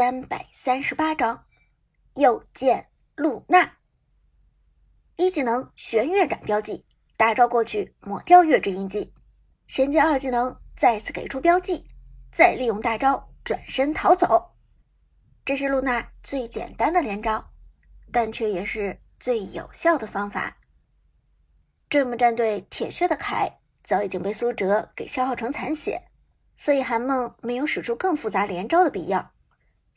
三百三十八章，又见露娜。一技能玄月斩标记，大招过去抹掉月之印记。衔接二技能，再次给出标记，再利用大招转身逃走。这是露娜最简单的连招，但却也是最有效的方法。这幕战队铁血的铠早已经被苏哲给消耗成残血。所以韩梦没有使出更复杂连招的必要，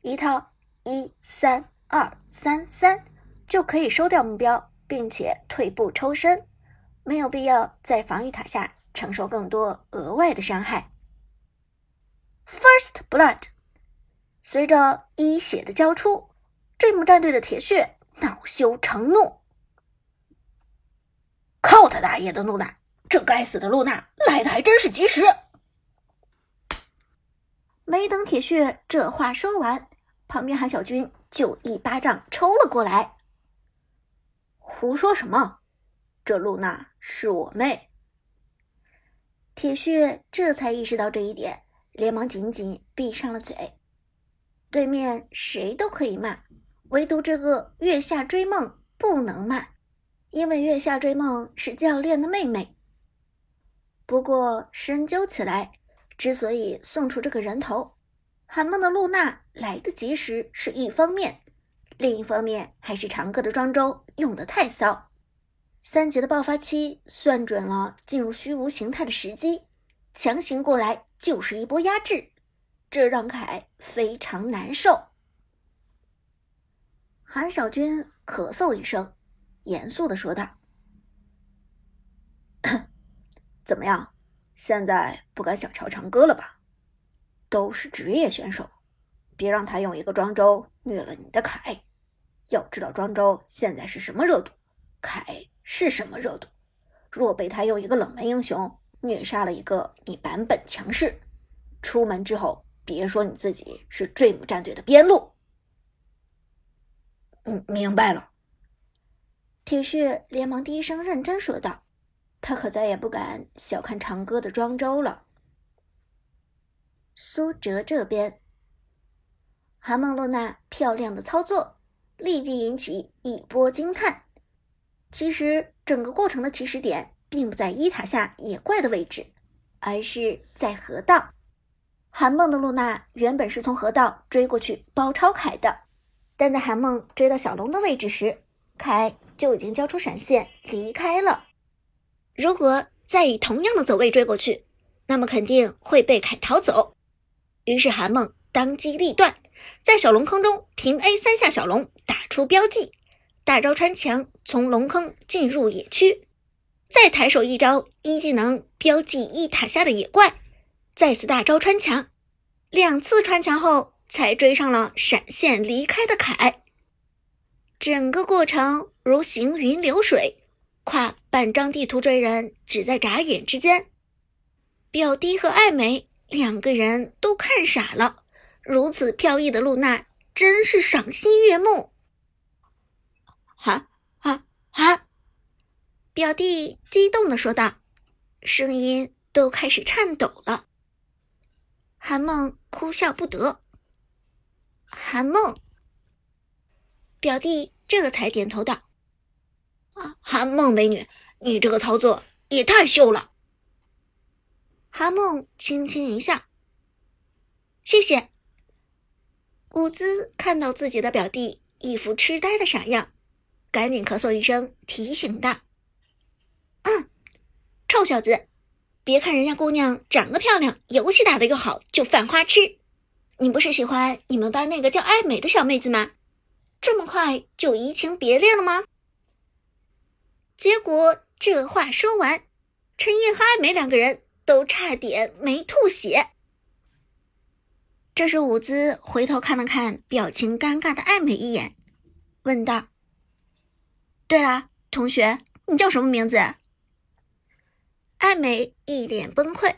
一套一三二三三就可以收掉目标，并且退步抽身，没有必要在防御塔下承受更多额外的伤害。First Blood，随着一血的交出，这幕战队的铁血恼羞成怒，靠他大爷的露娜，这该死的露娜来的还真是及时。没等铁血这话说完，旁边韩小军就一巴掌抽了过来。胡说什么？这露娜是我妹。铁血这才意识到这一点，连忙紧紧闭上了嘴。对面谁都可以骂，唯独这个月下追梦不能骂，因为月下追梦是教练的妹妹。不过深究起来，之所以送出这个人头，韩梦的露娜来得及时是一方面，另一方面还是长歌的庄周用的太骚，三杰的爆发期算准了进入虚无形态的时机，强行过来就是一波压制，这让凯非常难受。韩小军咳嗽一声，严肃的说道：“ 怎么样？”现在不敢小瞧长歌了吧？都是职业选手，别让他用一个庄周虐了你的凯。要知道庄周现在是什么热度，凯是什么热度。若被他用一个冷门英雄虐杀了一个你版本强势，出门之后别说你自己是 Dream 战队的边路。嗯，明白了。铁血连忙低声认真说道。他可再也不敢小看长歌的庄周了。苏哲这边，韩梦露娜漂亮的操作立即引起一波惊叹。其实整个过程的起始点并不在一塔下野怪的位置，而是在河道。韩梦的露娜原本是从河道追过去包抄凯的，但在韩梦追到小龙的位置时，凯就已经交出闪现离开了。如果再以同样的走位追过去，那么肯定会被凯逃走。于是韩梦当机立断，在小龙坑中平 A 三下小龙，打出标记，大招穿墙从龙坑进入野区，再抬手一招一技能标记一塔下的野怪，再次大招穿墙，两次穿墙后才追上了闪现离开的凯。整个过程如行云流水。跨半张地图追人，只在眨眼之间。表弟和爱美两个人都看傻了，如此飘逸的露娜真是赏心悦目。哈哈哈！表弟激动的说道，声音都开始颤抖了。韩梦哭笑不得。韩梦，表弟这才点头道。啊韩梦美女，你这个操作也太秀了。韩梦轻轻一笑，谢谢。伍兹看到自己的表弟一副痴呆的傻样，赶紧咳嗽一声，提醒道：“嗯，臭小子，别看人家姑娘长得漂亮，游戏打得又好，就犯花痴。你不是喜欢你们班那个叫爱美的小妹子吗？这么快就移情别恋了吗？”结果这话说完，陈烨和艾美两个人都差点没吐血。这时，伍兹回头看了看表情尴尬的艾美一眼，问道：“对了，同学，你叫什么名字？”艾美一脸崩溃：“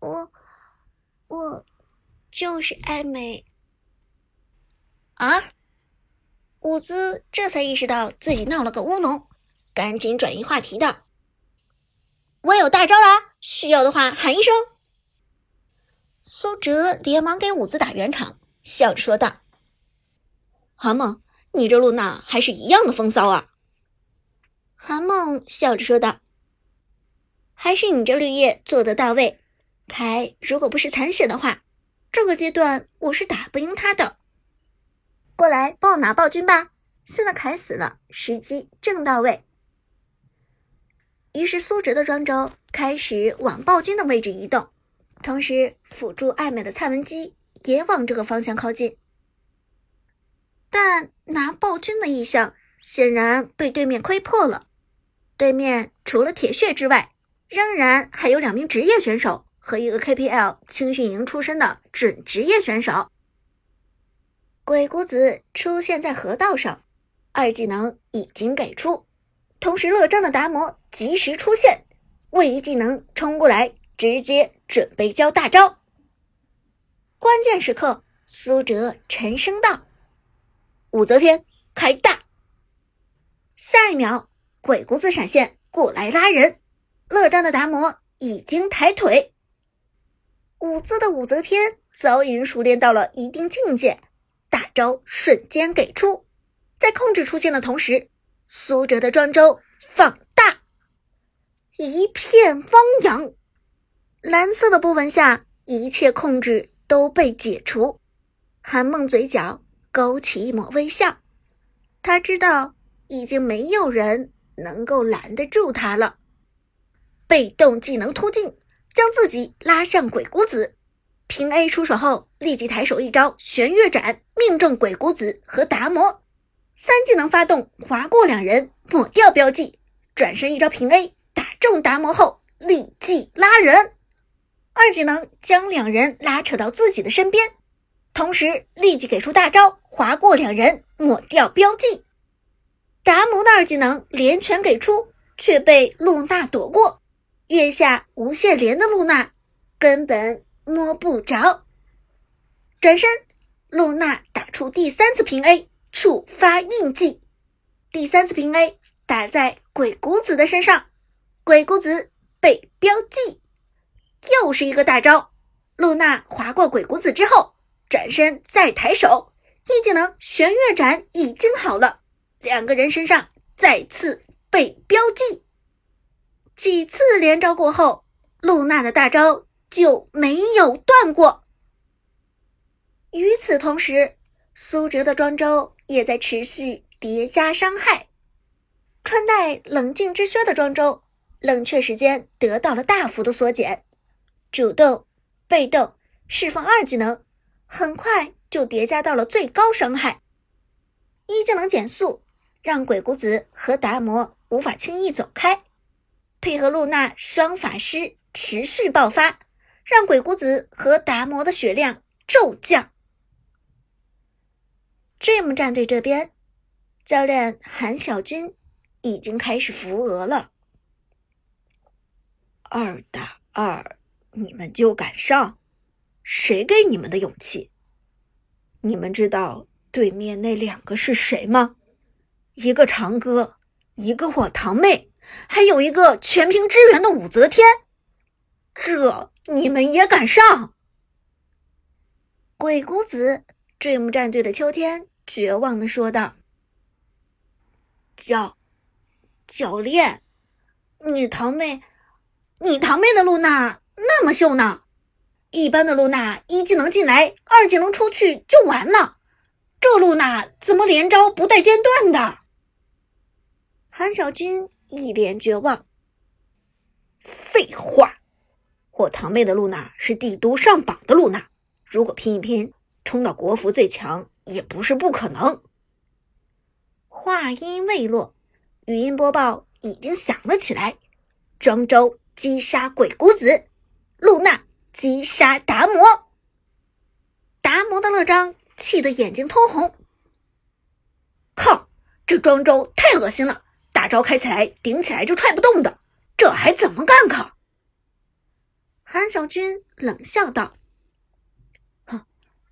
我，我就是艾美。”啊？伍兹这才意识到自己闹了个乌龙，赶紧转移话题道：“我有大招了，需要的话喊一声。”苏哲连忙给伍子打圆场，笑着说道：“韩梦，你这露娜还是一样的风骚啊。”韩梦笑着说道：“还是你这绿叶做得到位。凯如果不是残血的话，这个阶段我是打不赢他的。过来帮我拿暴君吧！现在凯死了，时机正到位。”于是苏哲的庄周开始往暴君的位置移动，同时辅助爱美的蔡文姬也往这个方向靠近。但拿暴君的意向显然被对面窥破了。对面除了铁血之外，仍然还有两名职业选手和一个 KPL 青训营出身的准职业选手。鬼谷子出现在河道上，二技能已经给出。同时，乐章的达摩及时出现，位移技能冲过来，直接准备交大招。关键时刻，苏哲沉声道：“武则天开大！”下一秒，鬼谷子闪现过来拉人，乐章的达摩已经抬腿。武姿的武则天早已经熟练到了一定境界，大招瞬间给出，在控制出现的同时。苏哲的庄周放大，一片汪洋。蓝色的波纹下，一切控制都被解除。韩梦嘴角勾起一抹微笑，他知道已经没有人能够拦得住他了。被动技能突进，将自己拉向鬼谷子。平 A 出手后，立即抬手一招玄月斩，命中鬼谷子和达摩。三技能发动，划过两人，抹掉标记，转身一招平 A 打中达摩后，立即拉人。二技能将两人拉扯到自己的身边，同时立即给出大招，划过两人，抹掉标记。达摩的二技能连拳给出，却被露娜躲过。月下无限连的露娜根本摸不着。转身，露娜打出第三次平 A。触发印记，第三次平 A 打在鬼谷子的身上，鬼谷子被标记，又是一个大招。露娜划过鬼谷子之后，转身再抬手，一技能玄月斩已经好了，两个人身上再次被标记。几次连招过后，露娜的大招就没有断过。与此同时，苏哲的庄周。也在持续叠加伤害。穿戴冷静之靴的庄周，冷却时间得到了大幅度缩减。主动、被动释放二技能，很快就叠加到了最高伤害。一技能减速，让鬼谷子和达摩无法轻易走开。配合露娜双法师持续爆发，让鬼谷子和达摩的血量骤降。Dream 战队这边，教练韩小军已经开始扶额了。二打二，你们就敢上？谁给你们的勇气？你们知道对面那两个是谁吗？一个长歌，一个我堂妹，还有一个全凭支援的武则天。这你们也敢上？鬼谷子，Dream 战队的秋天。绝望的说道：“教教练，你堂妹，你堂妹的露娜那么秀呢？一般的露娜一技能进来，二技能出去就完了，这露娜怎么连招不带间断的？”韩小军一脸绝望。废话，我堂妹的露娜是帝都上榜的露娜，如果拼一拼，冲到国服最强。也不是不可能。话音未落，语音播报已经响了起来。庄周击杀鬼谷子，露娜击杀达摩。达摩的乐章气得眼睛通红。靠！这庄周太恶心了，大招开起来顶起来就踹不动的，这还怎么干靠？韩小军冷笑道：“哼，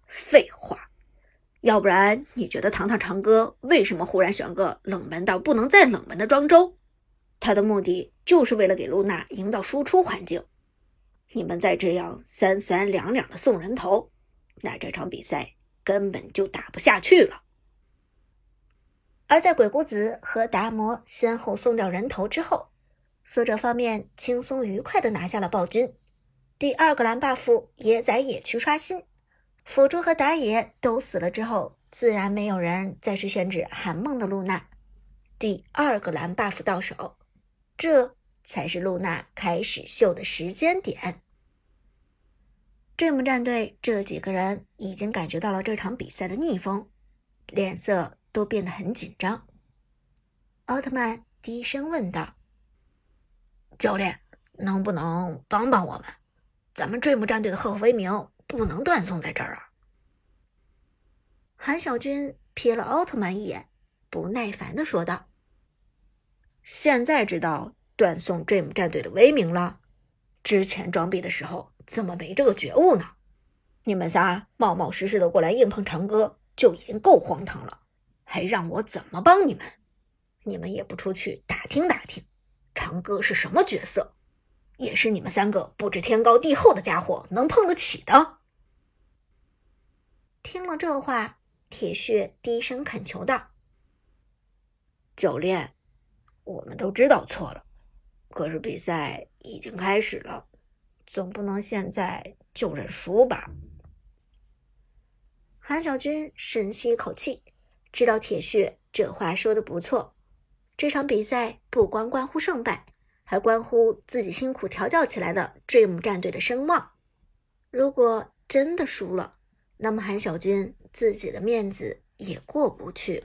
废话。”要不然，你觉得堂堂长歌为什么忽然选个冷门到不能再冷门的庄周？他的目的就是为了给露娜营造输出环境。你们再这样三三两两的送人头，那这场比赛根本就打不下去了。而在鬼谷子和达摩先后送掉人头之后，苏哲方面轻松愉快的拿下了暴君。第二个蓝 buff 野仔野区刷新，辅助和打野都死了之后，自然没有人再去限制韩梦的露娜。第二个蓝 buff 到手，这才是露娜开始秀的时间点。Dream 战队这几个人已经感觉到了这场比赛的逆风，脸色。都变得很紧张。奥特曼低声问道：“教练，能不能帮帮我们？咱们 Dream 战队的赫赫威名不能断送在这儿啊！”韩小军瞥了奥特曼一眼，不耐烦的说道：“现在知道断送 Dream 战队的威名了？之前装逼的时候怎么没这个觉悟呢？你们仨冒冒失失的过来硬碰长歌，就已经够荒唐了。”还让我怎么帮你们？你们也不出去打听打听，长歌是什么角色？也是你们三个不知天高地厚的家伙能碰得起的？听了这话，铁血低声恳求道：“教练，我们都知道错了，可是比赛已经开始了，总不能现在就认输吧？”韩小军深吸一口气。知道铁血这话说的不错，这场比赛不光关乎胜败，还关乎自己辛苦调教起来的 Dream 战队的声望。如果真的输了，那么韩小军自己的面子也过不去。